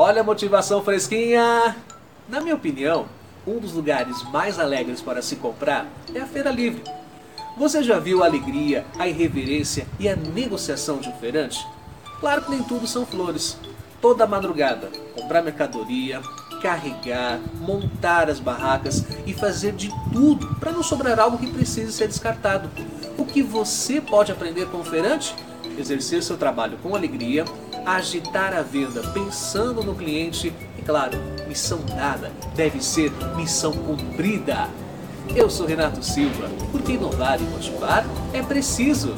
Olha a motivação fresquinha! Na minha opinião, um dos lugares mais alegres para se comprar é a feira livre. Você já viu a alegria, a irreverência e a negociação de um feirante? Claro que nem tudo são flores. Toda madrugada, comprar mercadoria, carregar, montar as barracas e fazer de tudo para não sobrar algo que precise ser descartado. O que você pode aprender com o feirante? Exercer seu trabalho com alegria, agitar a venda pensando no cliente e, claro, missão dada deve ser missão cumprida. Eu sou Renato Silva, porque inovar e motivar é preciso.